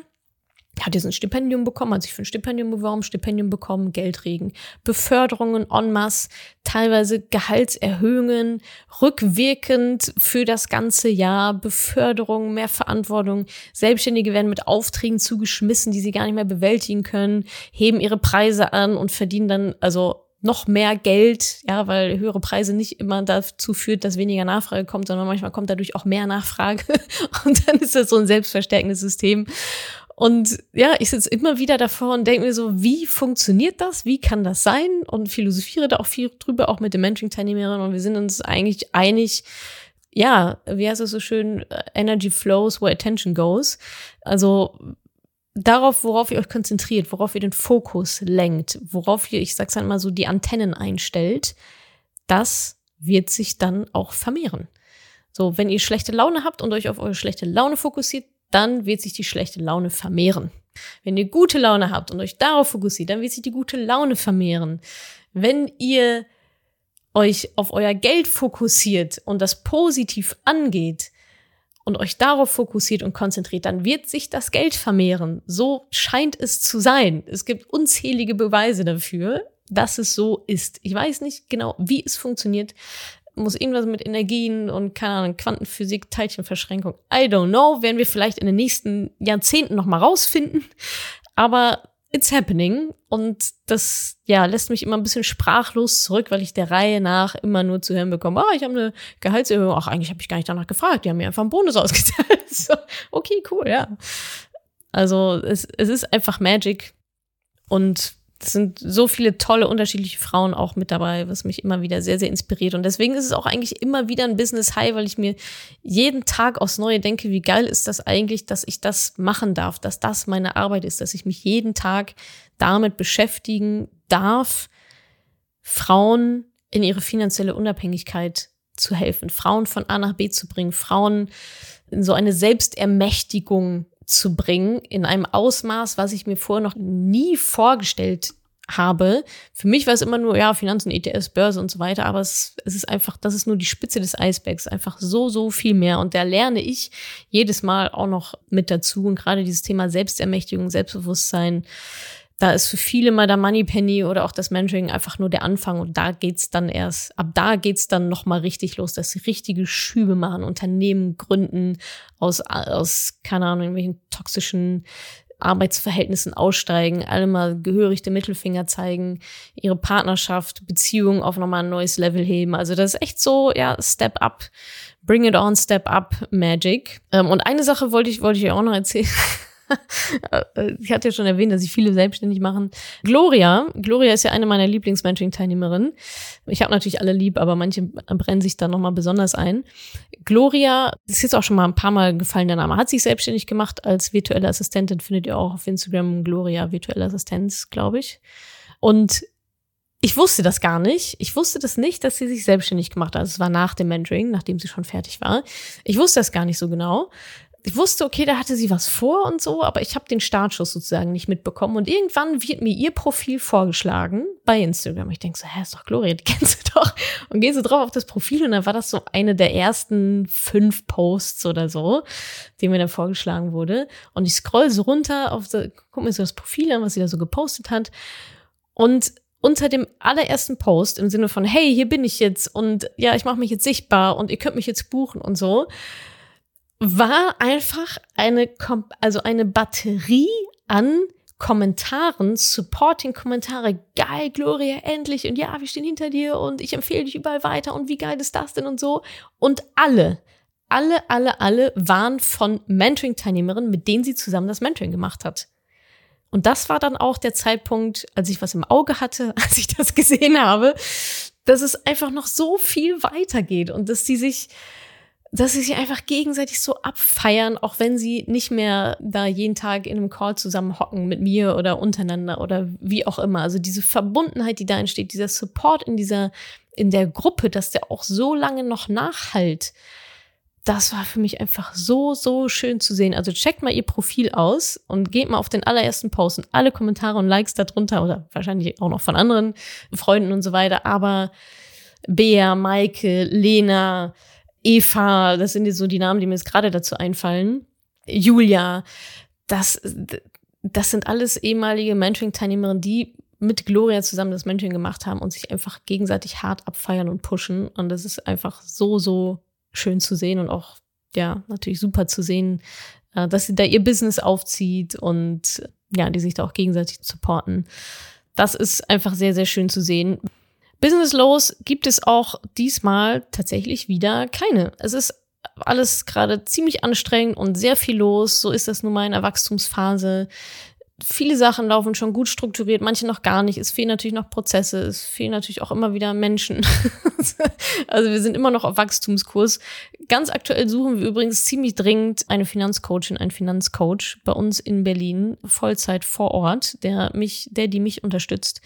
hat jetzt ein Stipendium bekommen, hat sich für ein Stipendium beworben, Stipendium bekommen, Geldregen, Beförderungen en masse, teilweise Gehaltserhöhungen, rückwirkend für das ganze Jahr, Beförderung, mehr Verantwortung. Selbstständige werden mit Aufträgen zugeschmissen, die sie gar nicht mehr bewältigen können, heben ihre Preise an und verdienen dann, also noch mehr Geld, ja, weil höhere Preise nicht immer dazu führt, dass weniger Nachfrage kommt, sondern manchmal kommt dadurch auch mehr Nachfrage und dann ist das so ein selbstverstärkendes System. Und ja, ich sitze immer wieder davor und denke mir so, wie funktioniert das? Wie kann das sein? Und philosophiere da auch viel drüber, auch mit den Mentoring-Teilnehmerinnen. Und wir sind uns eigentlich einig, ja, wie heißt es so schön, Energy flows where attention goes. Also darauf, worauf ihr euch konzentriert, worauf ihr den Fokus lenkt, worauf ihr, ich sag's einmal so, die Antennen einstellt, das wird sich dann auch vermehren. So, wenn ihr schlechte Laune habt und euch auf eure schlechte Laune fokussiert, dann wird sich die schlechte Laune vermehren. Wenn ihr gute Laune habt und euch darauf fokussiert, dann wird sich die gute Laune vermehren. Wenn ihr euch auf euer Geld fokussiert und das positiv angeht und euch darauf fokussiert und konzentriert, dann wird sich das Geld vermehren. So scheint es zu sein. Es gibt unzählige Beweise dafür, dass es so ist. Ich weiß nicht genau, wie es funktioniert muss irgendwas mit Energien und keine Ahnung, Quantenphysik, Teilchenverschränkung. I don't know, werden wir vielleicht in den nächsten Jahrzehnten noch mal rausfinden, aber it's happening und das ja lässt mich immer ein bisschen sprachlos zurück, weil ich der Reihe nach immer nur zu hören bekomme, ah, ich habe eine Gehaltserhöhung, ach, eigentlich habe ich gar nicht danach gefragt, die haben mir einfach einen Bonus ausgezahlt. so, okay, cool, ja. Also, es, es ist einfach Magic und es sind so viele tolle unterschiedliche Frauen auch mit dabei, was mich immer wieder sehr, sehr inspiriert. Und deswegen ist es auch eigentlich immer wieder ein Business High, weil ich mir jeden Tag aufs Neue denke, wie geil ist das eigentlich, dass ich das machen darf, dass das meine Arbeit ist, dass ich mich jeden Tag damit beschäftigen darf, Frauen in ihre finanzielle Unabhängigkeit zu helfen, Frauen von A nach B zu bringen, Frauen in so eine Selbstermächtigung zu bringen in einem Ausmaß, was ich mir vorher noch nie vorgestellt habe. Für mich war es immer nur, ja, Finanzen, ETS, Börse und so weiter, aber es, es ist einfach, das ist nur die Spitze des Eisbergs, einfach so, so viel mehr. Und da lerne ich jedes Mal auch noch mit dazu. Und gerade dieses Thema Selbstermächtigung, Selbstbewusstsein, da ist für viele mal der Moneypenny oder auch das Mentoring einfach nur der Anfang und da geht's dann erst, ab da geht's dann nochmal richtig los, dass sie richtige Schübe machen, Unternehmen gründen, aus, aus, keine Ahnung, irgendwelchen toxischen Arbeitsverhältnissen aussteigen, alle mal gehörig den Mittelfinger zeigen, ihre Partnerschaft, Beziehungen auf nochmal ein neues Level heben. Also das ist echt so, ja, Step Up, Bring It On, Step Up Magic. Ähm, und eine Sache wollte ich, wollte ich auch noch erzählen. ich hatte ja schon erwähnt, dass sich viele selbstständig machen. Gloria, Gloria ist ja eine meiner Lieblings-Mentoring-Teilnehmerinnen. Ich habe natürlich alle lieb, aber manche brennen sich da nochmal besonders ein. Gloria, das ist jetzt auch schon mal ein paar Mal gefallen, der Name, hat sich selbstständig gemacht als virtuelle Assistentin, findet ihr auch auf Instagram Gloria virtuelle Assistenz, glaube ich. Und ich wusste das gar nicht. Ich wusste das nicht, dass sie sich selbstständig gemacht hat. Also es war nach dem Mentoring, nachdem sie schon fertig war. Ich wusste das gar nicht so genau ich wusste, okay, da hatte sie was vor und so, aber ich habe den Startschuss sozusagen nicht mitbekommen. Und irgendwann wird mir ihr Profil vorgeschlagen bei Instagram. Ich denke so, hä, ist doch Gloria, die kennst du doch. Und gehe so drauf auf das Profil und dann war das so eine der ersten fünf Posts oder so, die mir dann vorgeschlagen wurde. Und ich scroll so runter auf guck mir so das Profil an, was sie da so gepostet hat. Und unter dem allerersten Post im Sinne von, hey, hier bin ich jetzt und ja, ich mache mich jetzt sichtbar und ihr könnt mich jetzt buchen und so, war einfach eine, also eine Batterie an Kommentaren, Supporting-Kommentare. Geil, Gloria, endlich. Und ja, wir stehen hinter dir und ich empfehle dich überall weiter. Und wie geil ist das denn und so? Und alle, alle, alle, alle waren von Mentoring-Teilnehmerinnen, mit denen sie zusammen das Mentoring gemacht hat. Und das war dann auch der Zeitpunkt, als ich was im Auge hatte, als ich das gesehen habe, dass es einfach noch so viel weitergeht und dass sie sich, dass sie sich einfach gegenseitig so abfeiern, auch wenn sie nicht mehr da jeden Tag in einem Call zusammen hocken mit mir oder untereinander oder wie auch immer. Also diese Verbundenheit, die da entsteht, dieser Support in dieser, in der Gruppe, dass der auch so lange noch nachhalt. das war für mich einfach so, so schön zu sehen. Also checkt mal ihr Profil aus und geht mal auf den allerersten Post und alle Kommentare und Likes darunter oder wahrscheinlich auch noch von anderen Freunden und so weiter. Aber Bea, Maike, Lena, Eva, das sind jetzt so die Namen, die mir jetzt gerade dazu einfallen. Julia, das, das sind alles ehemalige Mentoring-Teilnehmerinnen, die mit Gloria zusammen das Mentoring gemacht haben und sich einfach gegenseitig hart abfeiern und pushen. Und das ist einfach so, so schön zu sehen und auch, ja, natürlich super zu sehen, äh, dass sie da ihr Business aufzieht und ja, die sich da auch gegenseitig supporten. Das ist einfach sehr, sehr schön zu sehen. Business los gibt es auch diesmal tatsächlich wieder keine. Es ist alles gerade ziemlich anstrengend und sehr viel los. So ist das nun mal in der Wachstumsphase viele Sachen laufen schon gut strukturiert, manche noch gar nicht. Es fehlen natürlich noch Prozesse, es fehlen natürlich auch immer wieder Menschen. also wir sind immer noch auf Wachstumskurs. Ganz aktuell suchen wir übrigens ziemlich dringend eine Finanzcoachin, einen Finanzcoach bei uns in Berlin, Vollzeit vor Ort, der mich, der die mich unterstützt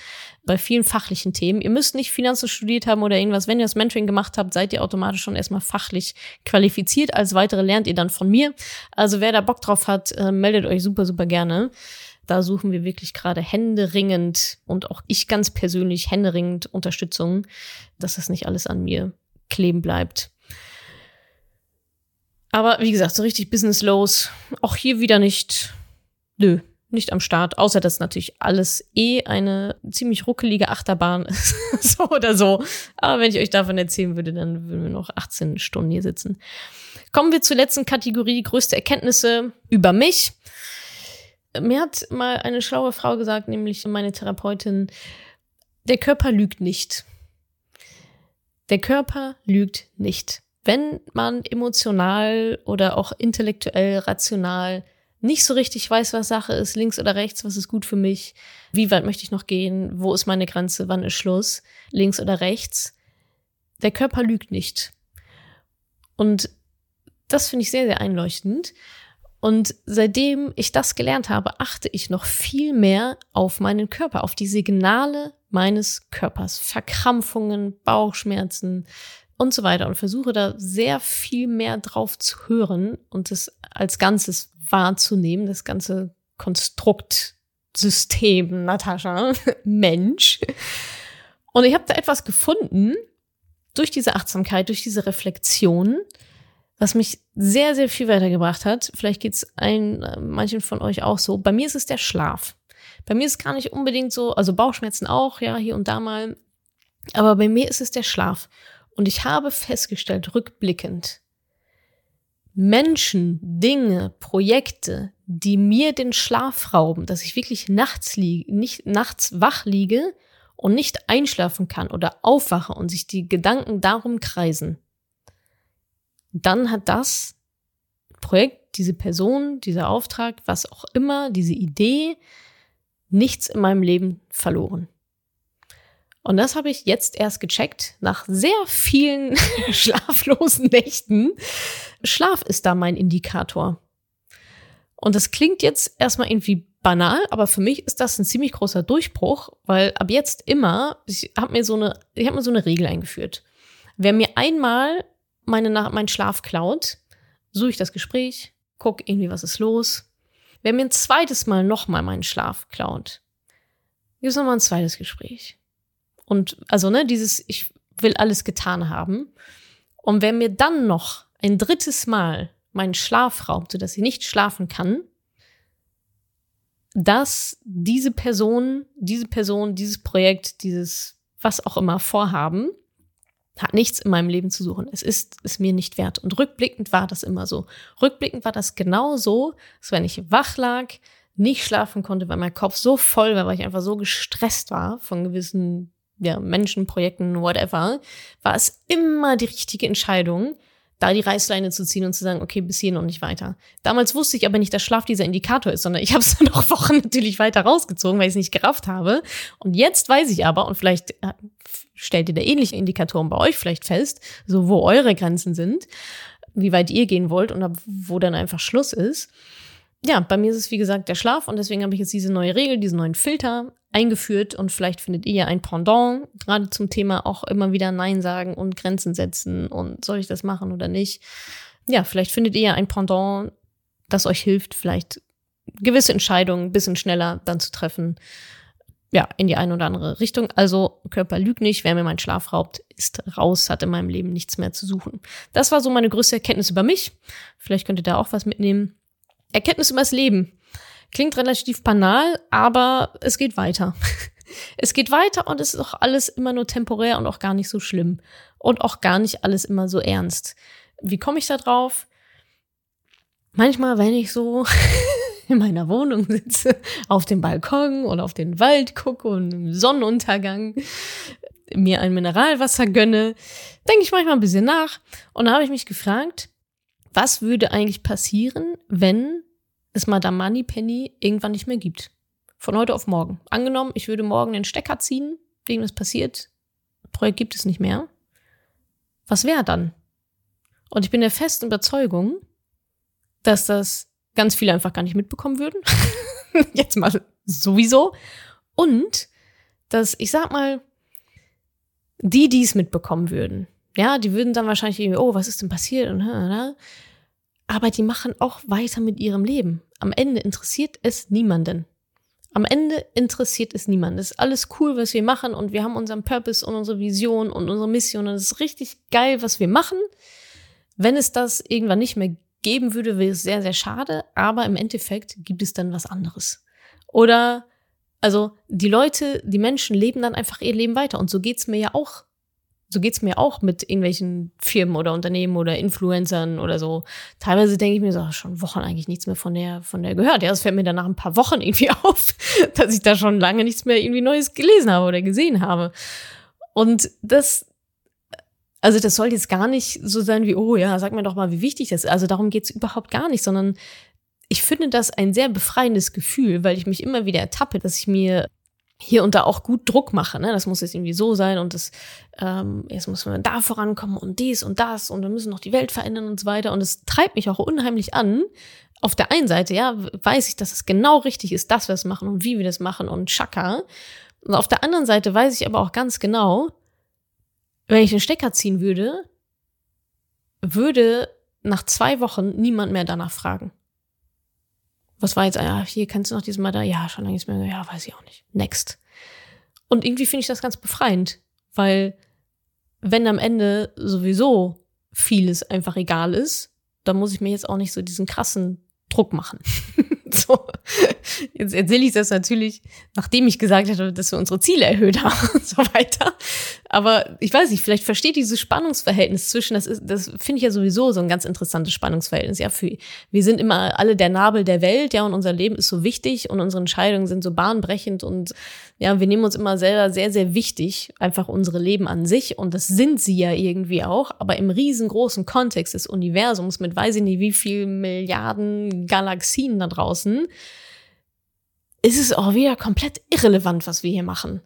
bei vielen fachlichen Themen. Ihr müsst nicht Finanzen studiert haben oder irgendwas. Wenn ihr das Mentoring gemacht habt, seid ihr automatisch schon erstmal fachlich qualifiziert. Als weitere lernt ihr dann von mir. Also wer da Bock drauf hat, äh, meldet euch super, super gerne. Da suchen wir wirklich gerade händeringend und auch ich ganz persönlich händeringend Unterstützung, dass das nicht alles an mir kleben bleibt. Aber wie gesagt, so richtig Business los. Auch hier wieder nicht, nö, nicht am Start, außer dass natürlich alles eh eine ziemlich ruckelige Achterbahn ist. so oder so. Aber wenn ich euch davon erzählen würde, dann würden wir noch 18 Stunden hier sitzen. Kommen wir zur letzten Kategorie, größte Erkenntnisse über mich. Mir hat mal eine schlaue Frau gesagt, nämlich meine Therapeutin, der Körper lügt nicht. Der Körper lügt nicht. Wenn man emotional oder auch intellektuell, rational nicht so richtig weiß, was Sache ist, links oder rechts, was ist gut für mich, wie weit möchte ich noch gehen, wo ist meine Grenze, wann ist Schluss, links oder rechts. Der Körper lügt nicht. Und das finde ich sehr, sehr einleuchtend. Und seitdem ich das gelernt habe, achte ich noch viel mehr auf meinen Körper, auf die Signale meines Körpers, Verkrampfungen, Bauchschmerzen und so weiter und versuche da sehr viel mehr drauf zu hören und es als Ganzes wahrzunehmen, das ganze Konstruktsystem, Natascha, Mensch. Und ich habe da etwas gefunden durch diese Achtsamkeit, durch diese Reflexion, was mich sehr, sehr viel weitergebracht hat. Vielleicht geht's ein, äh, manchen von euch auch so. Bei mir ist es der Schlaf. Bei mir ist es gar nicht unbedingt so, also Bauchschmerzen auch, ja, hier und da mal. Aber bei mir ist es der Schlaf. Und ich habe festgestellt, rückblickend, Menschen, Dinge, Projekte, die mir den Schlaf rauben, dass ich wirklich nachts liege, nicht nachts wach liege und nicht einschlafen kann oder aufwache und sich die Gedanken darum kreisen, dann hat das Projekt, diese Person, dieser Auftrag, was auch immer, diese Idee, nichts in meinem Leben verloren. Und das habe ich jetzt erst gecheckt, nach sehr vielen schlaflosen Nächten. Schlaf ist da mein Indikator. Und das klingt jetzt erstmal irgendwie banal, aber für mich ist das ein ziemlich großer Durchbruch, weil ab jetzt immer, ich habe mir so eine, ich habe mir so eine Regel eingeführt. Wer mir einmal meine, meinen Schlaf klaut, suche ich das Gespräch, guck irgendwie, was ist los. Wer mir ein zweites Mal nochmal meinen Schlaf klaut, gibt es nochmal ein zweites Gespräch. Und also, ne, dieses, ich will alles getan haben. Und wer mir dann noch ein drittes Mal meinen Schlaf raubt, sodass ich nicht schlafen kann, dass diese Person, diese Person, dieses Projekt, dieses was auch immer vorhaben, hat nichts in meinem Leben zu suchen. Es ist es mir nicht wert. Und rückblickend war das immer so. Rückblickend war das genau so, dass wenn ich wach lag, nicht schlafen konnte, weil mein Kopf so voll war, weil ich einfach so gestresst war von gewissen ja, Menschen, Projekten, whatever, war es immer die richtige Entscheidung, da die Reißleine zu ziehen und zu sagen, okay, bis hier noch nicht weiter. Damals wusste ich aber nicht, dass Schlaf dieser Indikator ist, sondern ich habe es dann noch Wochen natürlich weiter rausgezogen, weil ich es nicht gerafft habe. Und jetzt weiß ich aber, und vielleicht äh, stellt ihr da ähnliche Indikatoren bei euch vielleicht fest, so wo eure Grenzen sind, wie weit ihr gehen wollt und ab wo dann einfach Schluss ist. Ja, bei mir ist es wie gesagt der Schlaf und deswegen habe ich jetzt diese neue Regel, diesen neuen Filter eingeführt und vielleicht findet ihr ja ein Pendant, gerade zum Thema auch immer wieder Nein sagen und Grenzen setzen und soll ich das machen oder nicht. ja, vielleicht findet ihr ja ein Pendant, das euch hilft, vielleicht gewisse Entscheidungen ein bisschen schneller dann zu treffen. Ja, in die eine oder andere Richtung. Also Körper lügt nicht, wer mir meinen Schlaf raubt, ist raus, hat in meinem Leben nichts mehr zu suchen. Das war so meine größte Erkenntnis über mich. Vielleicht könnt ihr da auch was mitnehmen. Erkenntnis über das Leben. Klingt relativ banal, aber es geht weiter. es geht weiter und es ist auch alles immer nur temporär und auch gar nicht so schlimm. Und auch gar nicht alles immer so ernst. Wie komme ich da drauf? Manchmal, wenn ich so in meiner Wohnung sitze, auf dem Balkon oder auf den Wald gucke und im Sonnenuntergang mir ein Mineralwasser gönne, denke ich manchmal ein bisschen nach. Und da habe ich mich gefragt, was würde eigentlich passieren, wenn es Madame Moneypenny irgendwann nicht mehr gibt? Von heute auf morgen. Angenommen, ich würde morgen den Stecker ziehen, irgendwas passiert, Projekt gibt es nicht mehr. Was wäre dann? Und ich bin der festen Überzeugung, dass das ganz viele einfach gar nicht mitbekommen würden. Jetzt mal sowieso. Und dass, ich sag mal, die, die es mitbekommen würden, ja, die würden dann wahrscheinlich irgendwie, oh, was ist denn passiert? Und, aber die machen auch weiter mit ihrem Leben. Am Ende interessiert es niemanden. Am Ende interessiert es niemanden. Es ist alles cool, was wir machen und wir haben unseren Purpose und unsere Vision und unsere Mission und es ist richtig geil, was wir machen. Wenn es das irgendwann nicht mehr geben würde, wäre es sehr, sehr schade, aber im Endeffekt gibt es dann was anderes. Oder, also die Leute, die Menschen leben dann einfach ihr Leben weiter und so geht's mir ja auch. So geht's mir auch mit irgendwelchen Firmen oder Unternehmen oder Influencern oder so. Teilweise denke ich mir so, schon Wochen eigentlich nichts mehr von der, von der gehört. Ja, das fällt mir dann nach ein paar Wochen irgendwie auf, dass ich da schon lange nichts mehr irgendwie Neues gelesen habe oder gesehen habe. Und das, also das soll jetzt gar nicht so sein wie, oh ja, sag mir doch mal, wie wichtig das ist. Also darum geht's überhaupt gar nicht, sondern ich finde das ein sehr befreiendes Gefühl, weil ich mich immer wieder ertappe, dass ich mir hier und da auch gut Druck mache. Ne? Das muss jetzt irgendwie so sein und das ähm, jetzt muss man da vorankommen und dies und das und wir müssen noch die Welt verändern und so weiter. Und es treibt mich auch unheimlich an. Auf der einen Seite, ja, weiß ich, dass es genau richtig ist, dass wir es machen und wie wir das machen und Chaka. Und auf der anderen Seite weiß ich aber auch ganz genau, wenn ich den Stecker ziehen würde, würde nach zwei Wochen niemand mehr danach fragen. Was war jetzt, ja, hier kannst du noch diesmal da, ja, schon lange nichts mehr, ja, weiß ich auch nicht. Next. Und irgendwie finde ich das ganz befreiend, weil wenn am Ende sowieso vieles einfach egal ist, dann muss ich mir jetzt auch nicht so diesen krassen Druck machen. so. Jetzt erzähle ich das natürlich, nachdem ich gesagt habe, dass wir unsere Ziele erhöht haben und so weiter. Aber ich weiß nicht, vielleicht versteht dieses Spannungsverhältnis zwischen, das ist, das finde ich ja sowieso so ein ganz interessantes Spannungsverhältnis. Ja, für, wir sind immer alle der Nabel der Welt, ja, und unser Leben ist so wichtig und unsere Entscheidungen sind so bahnbrechend und ja, wir nehmen uns immer selber sehr, sehr wichtig, einfach unsere Leben an sich und das sind sie ja irgendwie auch, aber im riesengroßen Kontext des Universums mit weiß ich nicht wie viel Milliarden Galaxien da draußen, ist es auch wieder komplett irrelevant, was wir hier machen.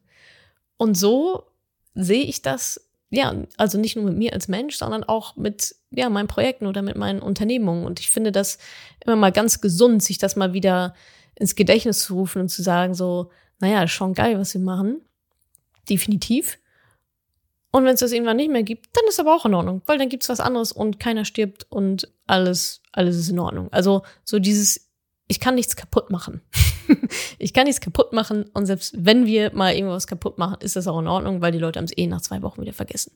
Und so sehe ich das, ja, also nicht nur mit mir als Mensch, sondern auch mit, ja, meinen Projekten oder mit meinen Unternehmungen. Und ich finde das immer mal ganz gesund, sich das mal wieder ins Gedächtnis zu rufen und zu sagen, so, naja, ist schon geil, was wir machen. Definitiv. Und wenn es das irgendwann nicht mehr gibt, dann ist aber auch in Ordnung, weil dann gibt's was anderes und keiner stirbt und alles, alles ist in Ordnung. Also so dieses, ich kann nichts kaputt machen. ich kann nichts kaputt machen und selbst wenn wir mal irgendwas kaputt machen, ist das auch in Ordnung, weil die Leute haben es eh nach zwei Wochen wieder vergessen.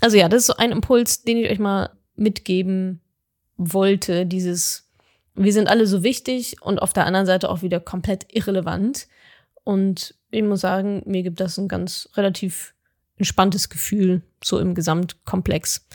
Also ja, das ist so ein Impuls, den ich euch mal mitgeben wollte, dieses, wir sind alle so wichtig und auf der anderen Seite auch wieder komplett irrelevant. Und ich muss sagen, mir gibt das ein ganz relativ entspanntes Gefühl, so im Gesamtkomplex.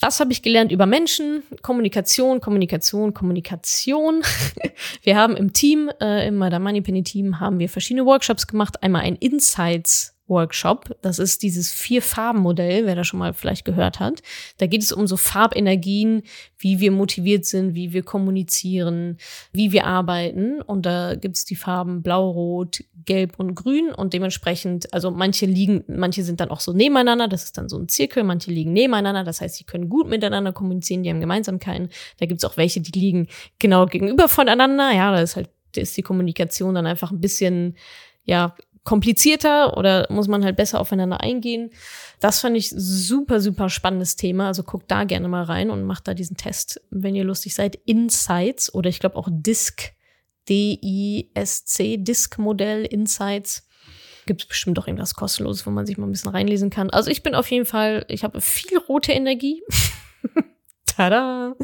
Was habe ich gelernt über Menschen? Kommunikation, Kommunikation, Kommunikation. wir haben im Team, äh, im Madame Moneypenny Team, haben wir verschiedene Workshops gemacht. Einmal ein Insights Workshop. Das ist dieses Vier-Farben-Modell, wer da schon mal vielleicht gehört hat. Da geht es um so Farbenergien, wie wir motiviert sind, wie wir kommunizieren, wie wir arbeiten. Und da gibt es die Farben Blau, Rot, Gelb und Grün. Und dementsprechend, also manche liegen, manche sind dann auch so nebeneinander, das ist dann so ein Zirkel, manche liegen nebeneinander, das heißt, sie können gut miteinander kommunizieren, die haben Gemeinsamkeiten. Da gibt es auch welche, die liegen genau gegenüber voneinander. Ja, da ist halt, da ist die Kommunikation dann einfach ein bisschen ja, komplizierter oder muss man halt besser aufeinander eingehen? Das fand ich super, super spannendes Thema. Also guckt da gerne mal rein und macht da diesen Test, wenn ihr lustig seid. Insights oder ich glaube auch DISC, D-I-S-C, DISC-Modell, Insights. Gibt es bestimmt auch irgendwas kostenloses, wo man sich mal ein bisschen reinlesen kann. Also ich bin auf jeden Fall, ich habe viel rote Energie. Tada!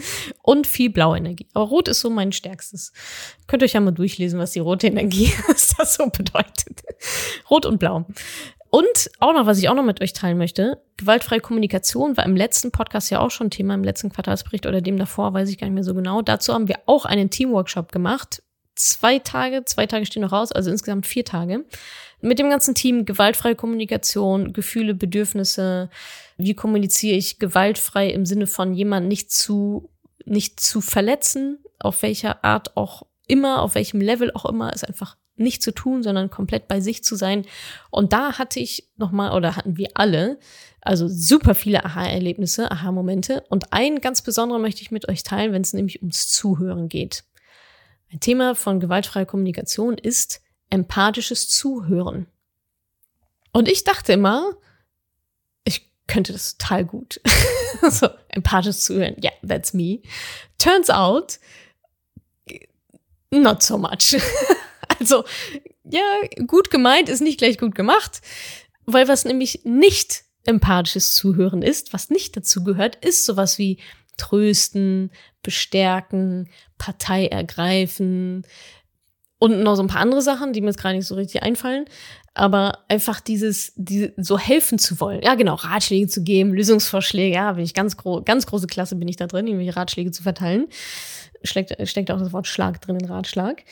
Und viel blaue Energie. Aber rot ist so mein stärkstes. Könnt ihr euch ja mal durchlesen, was die rote Energie, was das so bedeutet. Rot und blau. Und auch noch, was ich auch noch mit euch teilen möchte, gewaltfreie Kommunikation war im letzten Podcast ja auch schon Thema, im letzten Quartalsbericht oder dem davor, weiß ich gar nicht mehr so genau. Dazu haben wir auch einen Teamworkshop gemacht. Zwei Tage, zwei Tage stehen noch raus, also insgesamt vier Tage. Mit dem ganzen Team gewaltfreie Kommunikation, Gefühle, Bedürfnisse, wie kommuniziere ich gewaltfrei im Sinne von jemand nicht zu, nicht zu verletzen, auf welcher Art auch immer, auf welchem Level auch immer, ist einfach nicht zu tun, sondern komplett bei sich zu sein. Und da hatte ich nochmal, oder hatten wir alle, also super viele Aha-Erlebnisse, Aha-Momente. Und ein ganz besonderer möchte ich mit euch teilen, wenn es nämlich ums Zuhören geht. Ein Thema von gewaltfreier Kommunikation ist empathisches Zuhören. Und ich dachte immer, ich könnte das total gut. so, empathisches Zuhören, yeah, that's me. Turns out, not so much. Also, ja, gut gemeint ist nicht gleich gut gemacht, weil was nämlich nicht empathisches Zuhören ist, was nicht dazu gehört, ist sowas wie trösten, bestärken, Partei ergreifen und noch so ein paar andere Sachen, die mir jetzt gerade nicht so richtig einfallen. Aber einfach dieses, diese, so helfen zu wollen. Ja, genau, Ratschläge zu geben, Lösungsvorschläge. Ja, bin ich ganz, gro ganz große Klasse bin ich da drin, irgendwelche Ratschläge zu verteilen. Steckt, steckt auch das Wort Schlag drin in Ratschlag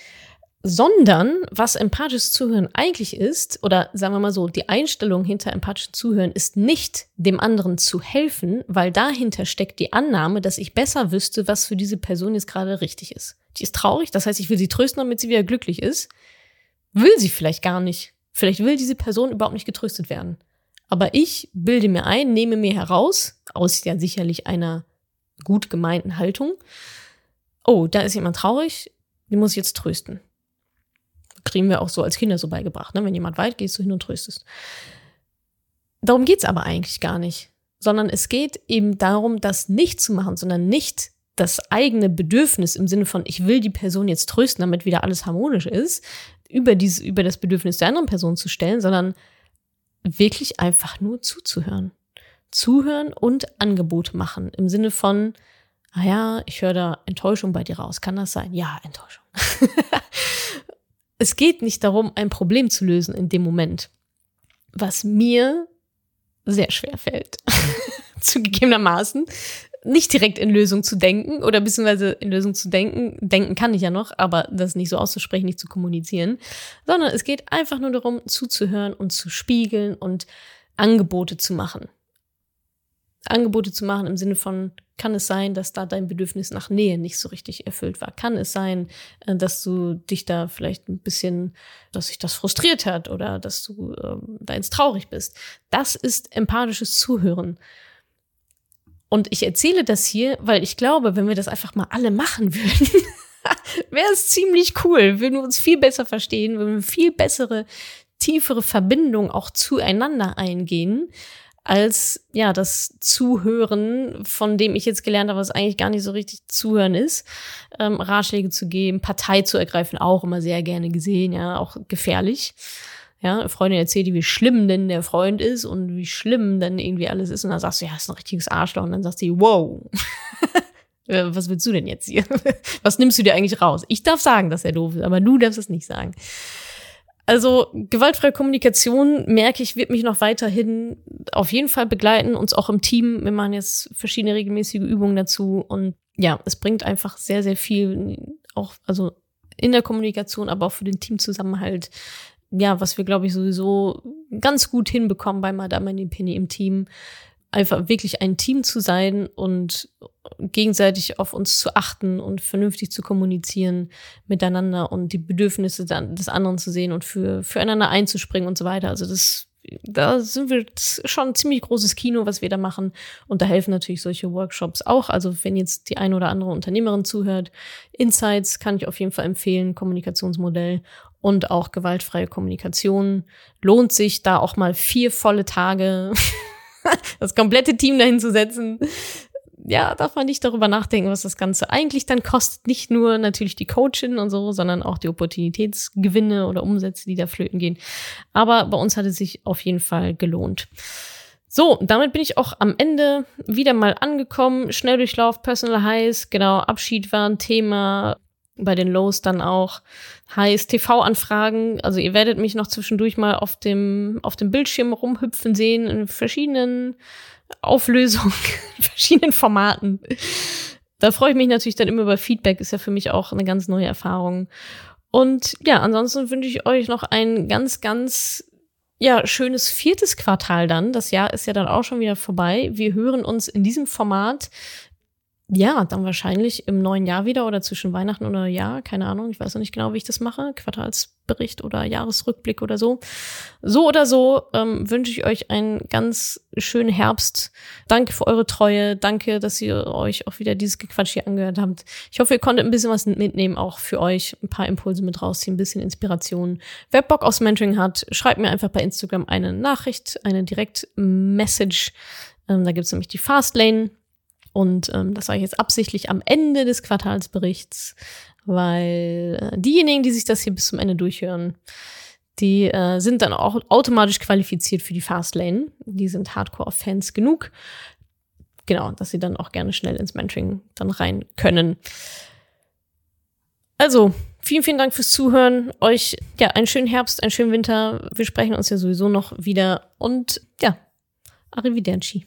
sondern was empathisches Zuhören eigentlich ist, oder sagen wir mal so, die Einstellung hinter empathischem Zuhören ist nicht, dem anderen zu helfen, weil dahinter steckt die Annahme, dass ich besser wüsste, was für diese Person jetzt gerade richtig ist. Die ist traurig, das heißt, ich will sie trösten, damit sie wieder glücklich ist. Will sie vielleicht gar nicht. Vielleicht will diese Person überhaupt nicht getröstet werden. Aber ich bilde mir ein, nehme mir heraus, aus ja sicherlich einer gut gemeinten Haltung, oh, da ist jemand traurig, den muss ich jetzt trösten kriegen wir auch so als Kinder so beigebracht. Ne? Wenn jemand weit, gehst du hin und tröstest. Darum geht's aber eigentlich gar nicht, sondern es geht eben darum, das nicht zu machen, sondern nicht das eigene Bedürfnis im Sinne von, ich will die Person jetzt trösten, damit wieder alles harmonisch ist, über, dieses, über das Bedürfnis der anderen Person zu stellen, sondern wirklich einfach nur zuzuhören. Zuhören und Angebote machen im Sinne von, ah ja, ich höre da Enttäuschung bei dir raus. Kann das sein? Ja, Enttäuschung. es geht nicht darum, ein Problem zu lösen in dem Moment, was mir sehr schwer fällt, zugegebenermaßen, nicht direkt in Lösung zu denken oder beziehungsweise in Lösung zu denken. Denken kann ich ja noch, aber das nicht so auszusprechen, nicht zu kommunizieren, sondern es geht einfach nur darum, zuzuhören und zu spiegeln und Angebote zu machen. Angebote zu machen im Sinne von, kann es sein, dass da dein Bedürfnis nach Nähe nicht so richtig erfüllt war? Kann es sein, äh, dass du dich da vielleicht ein bisschen, dass sich das frustriert hat oder dass du ähm, da ins traurig bist? Das ist empathisches Zuhören. Und ich erzähle das hier, weil ich glaube, wenn wir das einfach mal alle machen würden, wäre es ziemlich cool, würden wir uns viel besser verstehen, würden wir viel bessere, tiefere Verbindung auch zueinander eingehen als ja das Zuhören, von dem ich jetzt gelernt habe, was eigentlich gar nicht so richtig Zuhören ist, ähm, Ratschläge zu geben, Partei zu ergreifen, auch immer sehr gerne gesehen, ja, auch gefährlich. Ja, Freundin erzählt wie schlimm denn der Freund ist und wie schlimm dann irgendwie alles ist. Und dann sagst du, ja, ist ein richtiges Arschloch. Und dann sagt sie, wow. Äh, was willst du denn jetzt hier? Was nimmst du dir eigentlich raus? Ich darf sagen, dass er doof ist, aber du darfst es nicht sagen. Also gewaltfreie Kommunikation, merke ich, wird mich noch weiterhin auf jeden Fall begleiten, uns auch im Team. Wir machen jetzt verschiedene regelmäßige Übungen dazu und ja, es bringt einfach sehr, sehr viel, auch also in der Kommunikation, aber auch für den Teamzusammenhalt. Ja, was wir, glaube ich, sowieso ganz gut hinbekommen bei Madame Penny im Team einfach wirklich ein Team zu sein und gegenseitig auf uns zu achten und vernünftig zu kommunizieren miteinander und die Bedürfnisse des anderen zu sehen und für, füreinander einzuspringen und so weiter. Also das, da sind wir schon ein ziemlich großes Kino, was wir da machen. Und da helfen natürlich solche Workshops auch. Also wenn jetzt die eine oder andere Unternehmerin zuhört, Insights kann ich auf jeden Fall empfehlen, Kommunikationsmodell. und auch gewaltfreie Kommunikation. Lohnt sich da auch mal vier volle Tage das komplette Team dahin zu setzen. Ja, darf man nicht darüber nachdenken, was das Ganze eigentlich dann kostet. Nicht nur natürlich die Coachin und so, sondern auch die Opportunitätsgewinne oder Umsätze, die da flöten gehen. Aber bei uns hat es sich auf jeden Fall gelohnt. So, damit bin ich auch am Ende wieder mal angekommen. Schnelldurchlauf, Personal Highs, genau, Abschied war ein Thema bei den Lows dann auch heißt TV-Anfragen. Also ihr werdet mich noch zwischendurch mal auf dem, auf dem Bildschirm rumhüpfen sehen in verschiedenen Auflösungen, in verschiedenen Formaten. Da freue ich mich natürlich dann immer über Feedback, ist ja für mich auch eine ganz neue Erfahrung. Und ja, ansonsten wünsche ich euch noch ein ganz, ganz ja, schönes viertes Quartal dann. Das Jahr ist ja dann auch schon wieder vorbei. Wir hören uns in diesem Format ja, dann wahrscheinlich im neuen Jahr wieder oder zwischen Weihnachten oder Jahr, keine Ahnung, ich weiß noch nicht genau, wie ich das mache, Quartalsbericht oder Jahresrückblick oder so. So oder so ähm, wünsche ich euch einen ganz schönen Herbst. Danke für eure Treue, danke, dass ihr euch auch wieder dieses Gequatsch hier angehört habt. Ich hoffe, ihr konntet ein bisschen was mitnehmen, auch für euch, ein paar Impulse mit rausziehen, ein bisschen Inspiration. Wer Bock aufs Mentoring hat, schreibt mir einfach bei Instagram eine Nachricht, eine Direkt-Message. Ähm, da gibt's nämlich die Fastlane und ähm, das sage ich jetzt absichtlich am Ende des Quartalsberichts, weil äh, diejenigen, die sich das hier bis zum Ende durchhören, die äh, sind dann auch automatisch qualifiziert für die Fastlane. Die sind Hardcore-Fans genug. Genau, dass sie dann auch gerne schnell ins Mentoring dann rein können. Also, vielen, vielen Dank fürs Zuhören. Euch, ja, einen schönen Herbst, einen schönen Winter. Wir sprechen uns ja sowieso noch wieder. Und ja, arrivederci.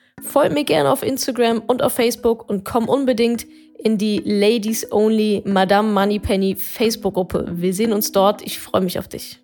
folg mir gerne auf Instagram und auf Facebook und komm unbedingt in die Ladies Only Madame Moneypenny Facebook-Gruppe. Wir sehen uns dort. Ich freue mich auf dich.